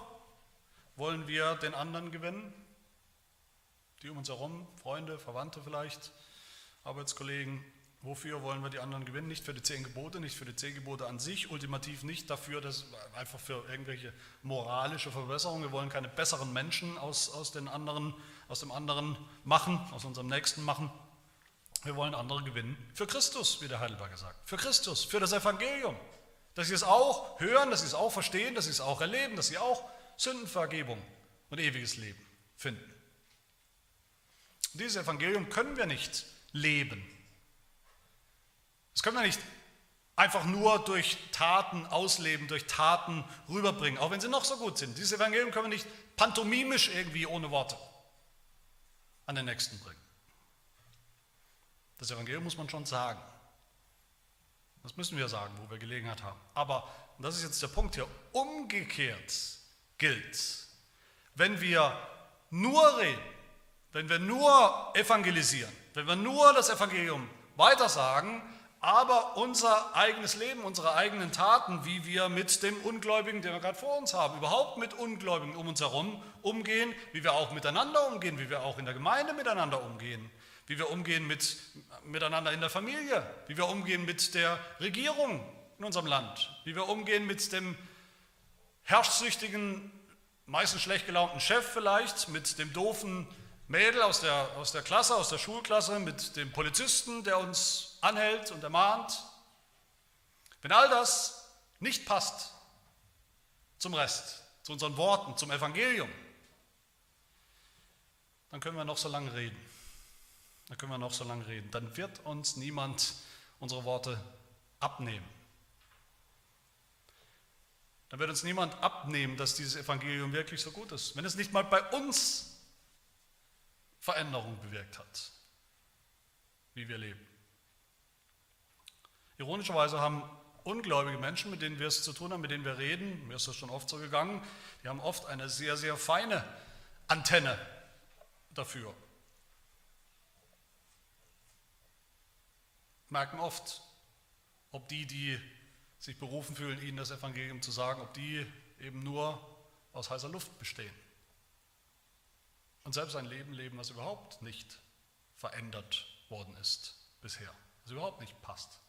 wollen wir den anderen gewinnen? Die um uns herum, Freunde, Verwandte vielleicht, Arbeitskollegen. Wofür wollen wir die anderen gewinnen? Nicht für die zehn Gebote, nicht für die zehn Gebote an sich, ultimativ nicht dafür, dass einfach für irgendwelche moralische Verbesserungen. Wir wollen keine besseren Menschen aus, aus, den anderen, aus dem anderen machen, aus unserem Nächsten machen. Wir wollen andere gewinnen für Christus, wie der Heidelberger sagt. Für Christus, für das Evangelium. Dass sie es auch hören, dass sie es auch verstehen, dass sie es auch erleben, dass sie auch Sündenvergebung und ewiges Leben finden. Und dieses Evangelium können wir nicht leben. Das können wir nicht einfach nur durch Taten ausleben, durch Taten rüberbringen, auch wenn sie noch so gut sind. Dieses Evangelium können wir nicht pantomimisch irgendwie ohne Worte an den Nächsten bringen. Das Evangelium muss man schon sagen. Das müssen wir sagen, wo wir Gelegenheit haben. Aber, und das ist jetzt der Punkt hier, umgekehrt gilt, wenn wir nur reden, wenn wir nur evangelisieren, wenn wir nur das Evangelium weitersagen, aber unser eigenes Leben, unsere eigenen Taten, wie wir mit dem Ungläubigen, den wir gerade vor uns haben, überhaupt mit Ungläubigen um uns herum umgehen, wie wir auch miteinander umgehen, wie wir auch in der Gemeinde miteinander umgehen, wie wir umgehen mit, miteinander in der Familie, wie wir umgehen mit der Regierung in unserem Land, wie wir umgehen mit dem herrschsüchtigen, meistens schlecht gelaunten Chef vielleicht, mit dem doofen Mädel aus der, aus der Klasse, aus der Schulklasse, mit dem Polizisten, der uns anhält und ermahnt. Wenn all das nicht passt zum Rest, zu unseren Worten, zum Evangelium, dann können wir noch so lange reden. Da können wir noch so lange reden. Dann wird uns niemand unsere Worte abnehmen. Dann wird uns niemand abnehmen, dass dieses Evangelium wirklich so gut ist. Wenn es nicht mal bei uns Veränderung bewirkt hat, wie wir leben. Ironischerweise haben ungläubige Menschen, mit denen wir es zu tun haben, mit denen wir reden, mir ist das schon oft so gegangen, die haben oft eine sehr, sehr feine Antenne dafür. Merken oft, ob die, die sich berufen fühlen, ihnen das Evangelium zu sagen, ob die eben nur aus heißer Luft bestehen. Und selbst ein Leben leben, was überhaupt nicht verändert worden ist bisher, was überhaupt nicht passt.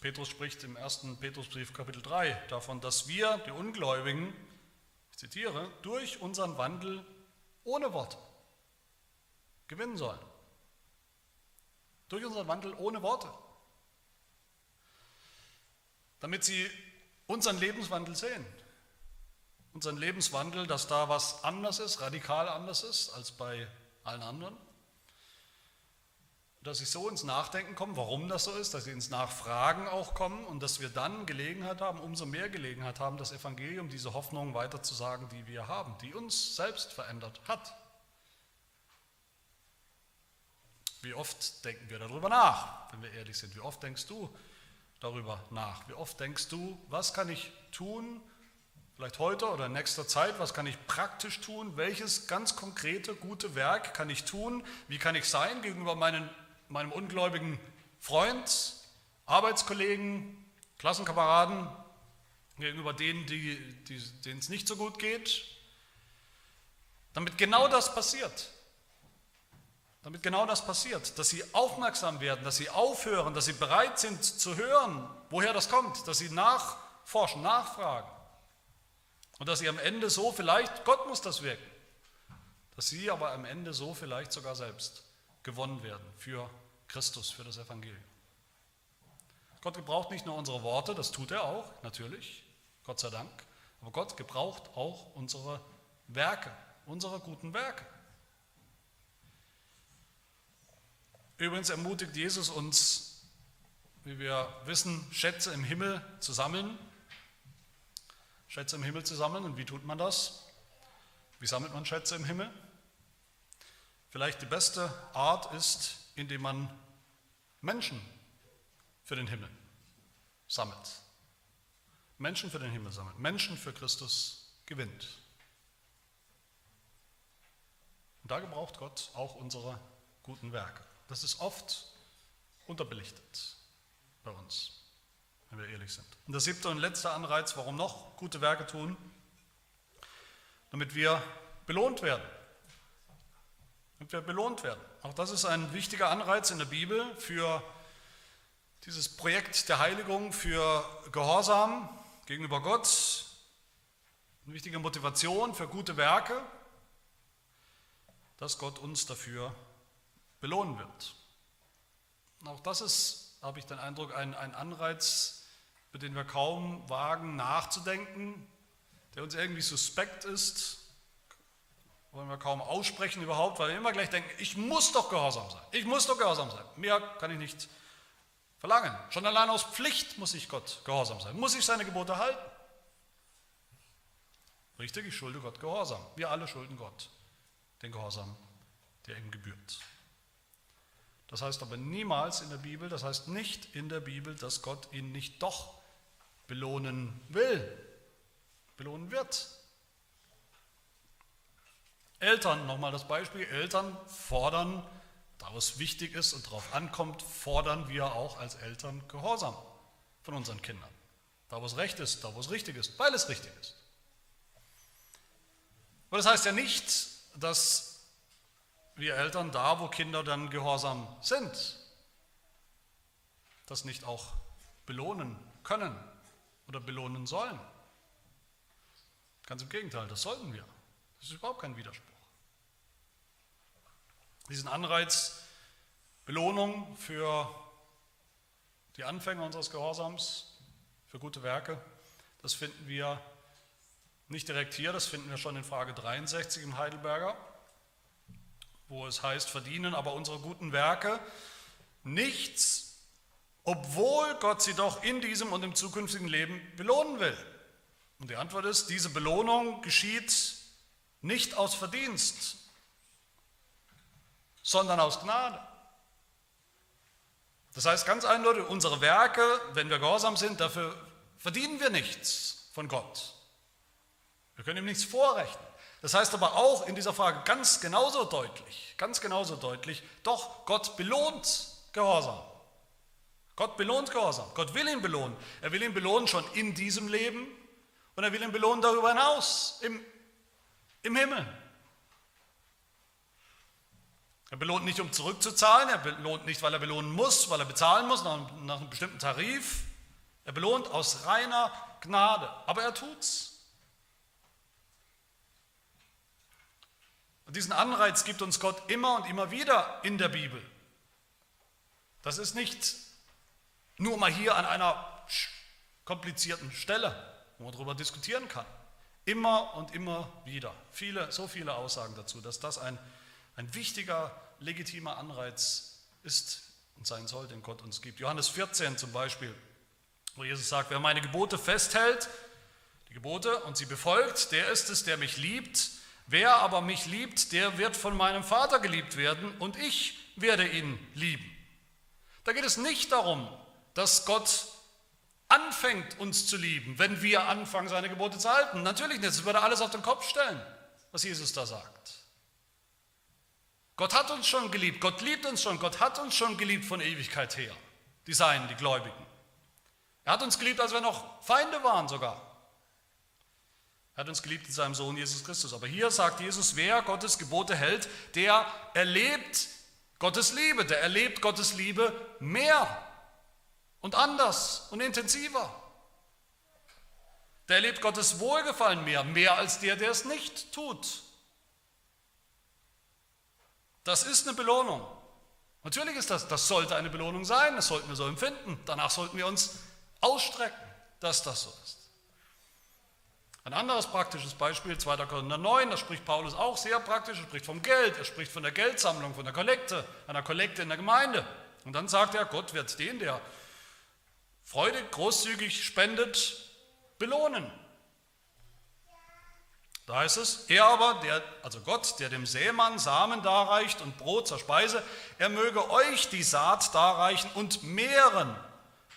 Petrus spricht im ersten Petrusbrief Kapitel 3 davon, dass wir, die Ungläubigen, ich zitiere, durch unseren Wandel ohne Worte gewinnen sollen. Durch unseren Wandel ohne Worte. Damit sie unseren Lebenswandel sehen. Unseren Lebenswandel, dass da was anders ist, radikal anders ist als bei allen anderen. Dass sie so ins Nachdenken kommen, warum das so ist, dass sie ins Nachfragen auch kommen und dass wir dann Gelegenheit haben, umso mehr Gelegenheit haben, das Evangelium, diese Hoffnung weiterzusagen, die wir haben, die uns selbst verändert hat. Wie oft denken wir darüber nach, wenn wir ehrlich sind? Wie oft denkst du darüber nach? Wie oft denkst du, was kann ich tun, vielleicht heute oder in nächster Zeit, was kann ich praktisch tun? Welches ganz konkrete, gute Werk kann ich tun? Wie kann ich sein gegenüber meinen, meinem ungläubigen Freund, Arbeitskollegen, Klassenkameraden, gegenüber denen, die, die, denen es nicht so gut geht? Damit genau das passiert. Damit genau das passiert, dass sie aufmerksam werden, dass sie aufhören, dass sie bereit sind zu hören, woher das kommt, dass sie nachforschen, nachfragen. Und dass sie am Ende so vielleicht, Gott muss das wirken, dass sie aber am Ende so vielleicht sogar selbst gewonnen werden für Christus, für das Evangelium. Gott gebraucht nicht nur unsere Worte, das tut er auch, natürlich, Gott sei Dank, aber Gott gebraucht auch unsere Werke, unsere guten Werke. Übrigens ermutigt Jesus uns wie wir wissen, Schätze im Himmel zu sammeln. Schätze im Himmel zu sammeln. Und wie tut man das? Wie sammelt man Schätze im Himmel? Vielleicht die beste Art ist, indem man Menschen für den Himmel sammelt. Menschen für den Himmel sammelt. Menschen für Christus gewinnt. Und da gebraucht Gott auch unsere guten Werke. Das ist oft unterbelichtet bei uns, wenn wir ehrlich sind. Und der siebte und letzte Anreiz, warum noch gute Werke tun, damit wir belohnt werden. Damit wir belohnt werden. Auch das ist ein wichtiger Anreiz in der Bibel für dieses Projekt der Heiligung, für Gehorsam gegenüber Gott. Eine wichtige Motivation für gute Werke, dass Gott uns dafür belohnen wird. Auch das ist, habe ich den Eindruck, ein, ein Anreiz, über den wir kaum wagen nachzudenken, der uns irgendwie suspekt ist, wollen wir kaum aussprechen überhaupt, weil wir immer gleich denken, ich muss doch gehorsam sein, ich muss doch gehorsam sein. Mehr kann ich nicht verlangen. Schon allein aus Pflicht muss ich Gott gehorsam sein, muss ich seine Gebote halten. Richtig, ich schulde Gott Gehorsam. Wir alle schulden Gott den Gehorsam, der ihm gebührt. Das heißt aber niemals in der Bibel, das heißt nicht in der Bibel, dass Gott ihn nicht doch belohnen will, belohnen wird. Eltern, nochmal das Beispiel, Eltern fordern, da es wichtig ist und darauf ankommt, fordern wir auch als Eltern Gehorsam von unseren Kindern. Da wo es recht ist, da wo es richtig ist, weil es richtig ist. Aber das heißt ja nicht, dass wir Eltern da, wo Kinder dann gehorsam sind, das nicht auch belohnen können oder belohnen sollen. Ganz im Gegenteil, das sollten wir. Das ist überhaupt kein Widerspruch. Diesen Anreiz, Belohnung für die Anfänge unseres Gehorsams, für gute Werke, das finden wir nicht direkt hier, das finden wir schon in Frage 63 im Heidelberger wo es heißt, verdienen aber unsere guten Werke nichts, obwohl Gott sie doch in diesem und im zukünftigen Leben belohnen will. Und die Antwort ist, diese Belohnung geschieht nicht aus Verdienst, sondern aus Gnade. Das heißt ganz eindeutig, unsere Werke, wenn wir gehorsam sind, dafür verdienen wir nichts von Gott. Wir können ihm nichts vorrechnen. Das heißt aber auch in dieser Frage ganz genauso deutlich, ganz genauso deutlich, doch Gott belohnt Gehorsam. Gott belohnt Gehorsam. Gott will ihn belohnen. Er will ihn belohnen schon in diesem Leben und er will ihn belohnen darüber hinaus, im, im Himmel. Er belohnt nicht, um zurückzuzahlen, er belohnt nicht, weil er belohnen muss, weil er bezahlen muss nach, nach einem bestimmten Tarif. Er belohnt aus reiner Gnade, aber er tut's. Und diesen Anreiz gibt uns Gott immer und immer wieder in der Bibel. Das ist nicht nur mal hier an einer komplizierten Stelle, wo man darüber diskutieren kann. Immer und immer wieder. Viele, so viele Aussagen dazu, dass das ein, ein wichtiger, legitimer Anreiz ist und sein soll, den Gott uns gibt. Johannes 14 zum Beispiel, wo Jesus sagt, wer meine Gebote festhält, die Gebote und sie befolgt, der ist es, der mich liebt. Wer aber mich liebt, der wird von meinem Vater geliebt werden und ich werde ihn lieben. Da geht es nicht darum, dass Gott anfängt uns zu lieben, wenn wir anfangen, seine Gebote zu halten. Natürlich nicht, das würde alles auf den Kopf stellen, was Jesus da sagt. Gott hat uns schon geliebt, Gott liebt uns schon, Gott hat uns schon geliebt von Ewigkeit her, die Seinen, die Gläubigen. Er hat uns geliebt, als wir noch Feinde waren sogar. Er hat uns geliebt in seinem Sohn Jesus Christus. Aber hier sagt Jesus, wer Gottes Gebote hält, der erlebt Gottes Liebe, der erlebt Gottes Liebe mehr und anders und intensiver. Der erlebt Gottes Wohlgefallen mehr, mehr als der, der es nicht tut. Das ist eine Belohnung. Natürlich ist das, das sollte eine Belohnung sein, das sollten wir so empfinden. Danach sollten wir uns ausstrecken, dass das so ist. Ein anderes praktisches Beispiel, 2. Korinther 9, da spricht Paulus auch sehr praktisch, er spricht vom Geld, er spricht von der Geldsammlung, von der Kollekte, einer Kollekte in der Gemeinde. Und dann sagt er, Gott wird den, der freudig, großzügig spendet, belohnen. Da heißt es, er aber, der, also Gott, der dem Sämann Samen darreicht und Brot zur Speise, er möge euch die Saat darreichen und mehren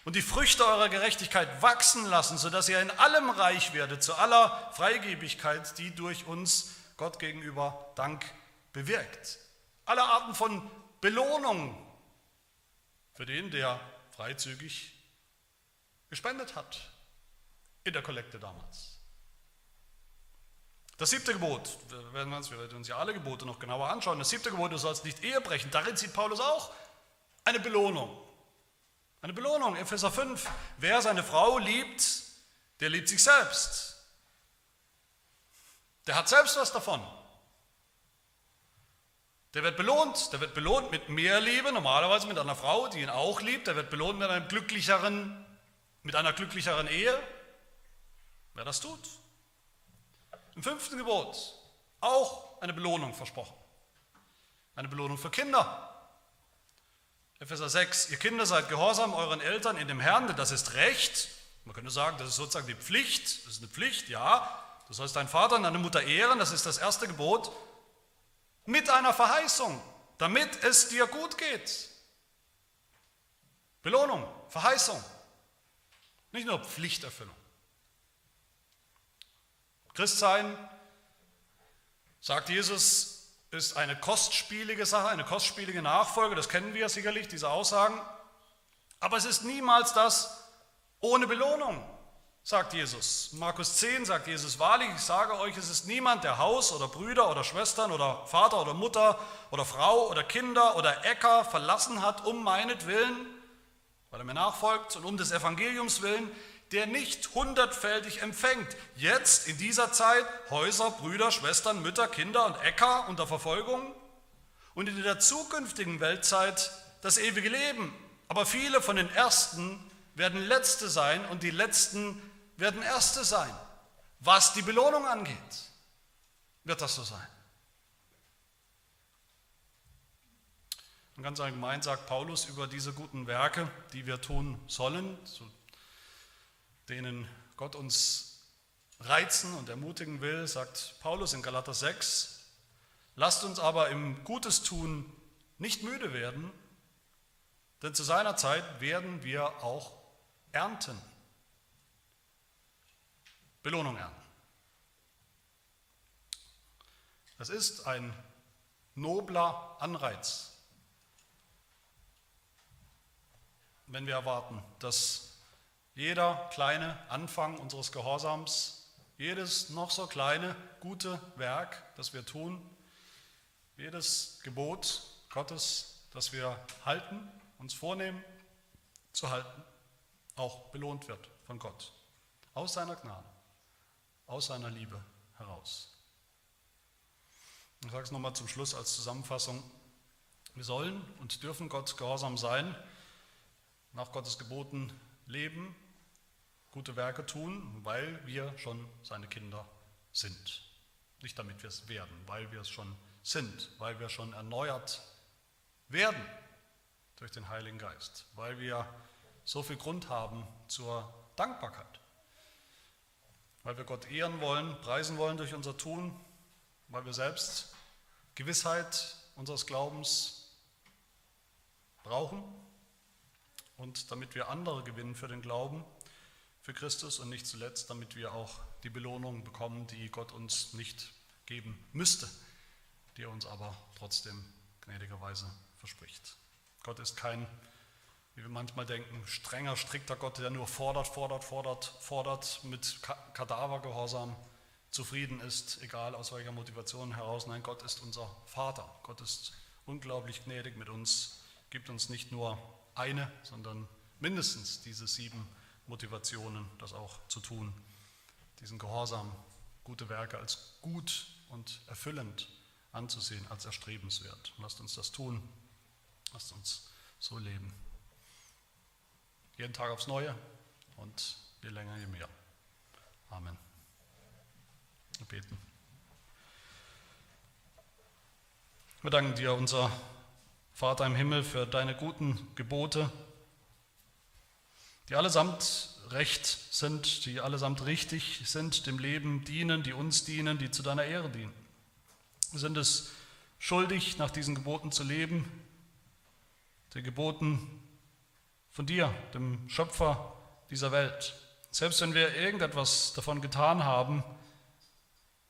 und die Früchte eurer Gerechtigkeit wachsen lassen, sodass ihr in allem reich werdet, zu aller Freigebigkeit, die durch uns Gott gegenüber Dank bewirkt. Alle Arten von Belohnung für den, der freizügig gespendet hat in der Kollekte damals. Das siebte Gebot, wir werden uns, wir werden uns ja alle Gebote noch genauer anschauen. Das siebte Gebot, du sollst nicht Ehe brechen. Darin sieht Paulus auch eine Belohnung. Eine Belohnung, Epheser 5. Wer seine Frau liebt, der liebt sich selbst. Der hat selbst was davon. Der wird belohnt. Der wird belohnt mit mehr Liebe, normalerweise mit einer Frau, die ihn auch liebt. Der wird belohnt mit einem glücklicheren, mit einer glücklicheren Ehe. Wer das tut. Im fünften Gebot auch eine Belohnung versprochen. Eine Belohnung für Kinder. Epheser 6, ihr Kinder seid gehorsam euren Eltern in dem Herrn, denn das ist Recht. Man könnte sagen, das ist sozusagen die Pflicht. Das ist eine Pflicht, ja. Du sollst deinen Vater und deine Mutter ehren, das ist das erste Gebot. Mit einer Verheißung, damit es dir gut geht. Belohnung, Verheißung. Nicht nur Pflichterfüllung. Christsein, sagt Jesus, ist eine kostspielige Sache, eine kostspielige Nachfolge, das kennen wir sicherlich, diese Aussagen. Aber es ist niemals das ohne Belohnung, sagt Jesus. Markus 10 sagt Jesus, wahrlich, ich sage euch, es ist niemand, der Haus oder Brüder oder Schwestern oder Vater oder Mutter oder Frau oder Kinder oder Äcker verlassen hat, um meinetwillen, weil er mir nachfolgt und um des Evangeliums willen, der nicht hundertfältig empfängt. Jetzt in dieser Zeit Häuser, Brüder, Schwestern, Mütter, Kinder und Äcker unter Verfolgung und in der zukünftigen Weltzeit das ewige Leben. Aber viele von den Ersten werden Letzte sein und die Letzten werden Erste sein. Was die Belohnung angeht, wird das so sein. Und ganz allgemein sagt Paulus über diese guten Werke, die wir tun sollen, denen Gott uns reizen und ermutigen will, sagt Paulus in Galater 6, lasst uns aber im Gutes tun nicht müde werden, denn zu seiner Zeit werden wir auch ernten. Belohnung ernten. Das ist ein nobler Anreiz, wenn wir erwarten, dass jeder kleine Anfang unseres Gehorsams, jedes noch so kleine gute Werk, das wir tun, jedes Gebot Gottes, das wir halten, uns vornehmen zu halten, auch belohnt wird von Gott. Aus seiner Gnade, aus seiner Liebe heraus. Ich sage es nochmal zum Schluss als Zusammenfassung. Wir sollen und dürfen Gott gehorsam sein, nach Gottes Geboten leben, gute Werke tun, weil wir schon seine Kinder sind. Nicht damit wir es werden, weil wir es schon sind, weil wir schon erneuert werden durch den Heiligen Geist, weil wir so viel Grund haben zur Dankbarkeit, weil wir Gott ehren wollen, preisen wollen durch unser Tun, weil wir selbst Gewissheit unseres Glaubens brauchen und damit wir andere gewinnen für den Glauben für Christus und nicht zuletzt, damit wir auch die Belohnung bekommen, die Gott uns nicht geben müsste, die er uns aber trotzdem gnädigerweise verspricht. Gott ist kein, wie wir manchmal denken, strenger, strikter Gott, der nur fordert, fordert, fordert, fordert, mit Kadavergehorsam zufrieden ist, egal aus welcher Motivation heraus. Nein, Gott ist unser Vater. Gott ist unglaublich gnädig mit uns, gibt uns nicht nur eine, sondern mindestens diese sieben Motivationen, das auch zu tun, diesen Gehorsam, gute Werke als gut und erfüllend anzusehen, als erstrebenswert. Lasst uns das tun, lasst uns so leben. Jeden Tag aufs Neue und je länger, je mehr. Amen. Wir beten. Wir danken dir, unser Vater im Himmel, für deine guten Gebote die allesamt recht sind, die allesamt richtig sind, dem Leben dienen, die uns dienen, die zu deiner Ehre dienen. Wir sind es schuldig, nach diesen Geboten zu leben, den Geboten von dir, dem Schöpfer dieser Welt. Selbst wenn wir irgendetwas davon getan haben,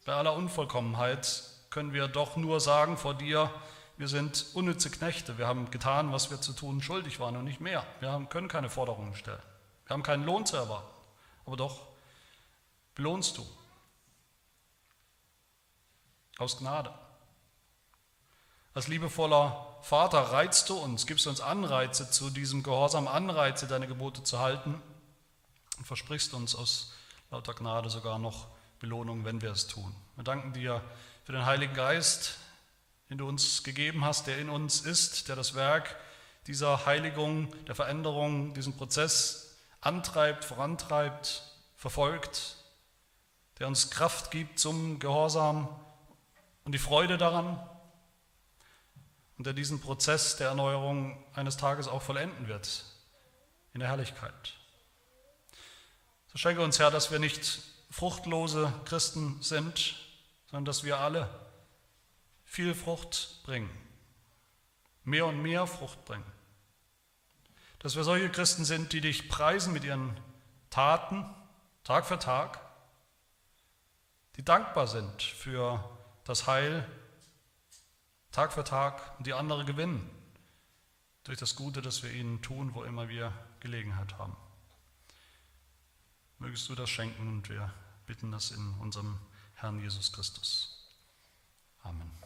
bei aller Unvollkommenheit, können wir doch nur sagen vor dir, wir sind unnütze Knechte, wir haben getan, was wir zu tun schuldig waren und nicht mehr. Wir haben, können keine Forderungen stellen. Wir haben keinen Lohn zu erwarten. Aber doch belohnst du. Aus Gnade. Als liebevoller Vater reizt du uns, gibst uns Anreize zu diesem Gehorsam, Anreize, deine Gebote zu halten und versprichst uns aus lauter Gnade sogar noch Belohnung, wenn wir es tun. Wir danken dir für den Heiligen Geist, den du uns gegeben hast, der in uns ist, der das Werk dieser Heiligung, der Veränderung, diesen Prozess antreibt, vorantreibt, verfolgt, der uns Kraft gibt zum Gehorsam und die Freude daran und der diesen Prozess der Erneuerung eines Tages auch vollenden wird in der Herrlichkeit. So schenke uns, Herr, dass wir nicht fruchtlose Christen sind, sondern dass wir alle viel Frucht bringen, mehr und mehr Frucht bringen. Dass wir solche Christen sind, die dich preisen mit ihren Taten, Tag für Tag, die dankbar sind für das Heil, Tag für Tag und die andere gewinnen durch das Gute, das wir ihnen tun, wo immer wir Gelegenheit haben. Mögest du das schenken und wir bitten das in unserem Herrn Jesus Christus. Amen.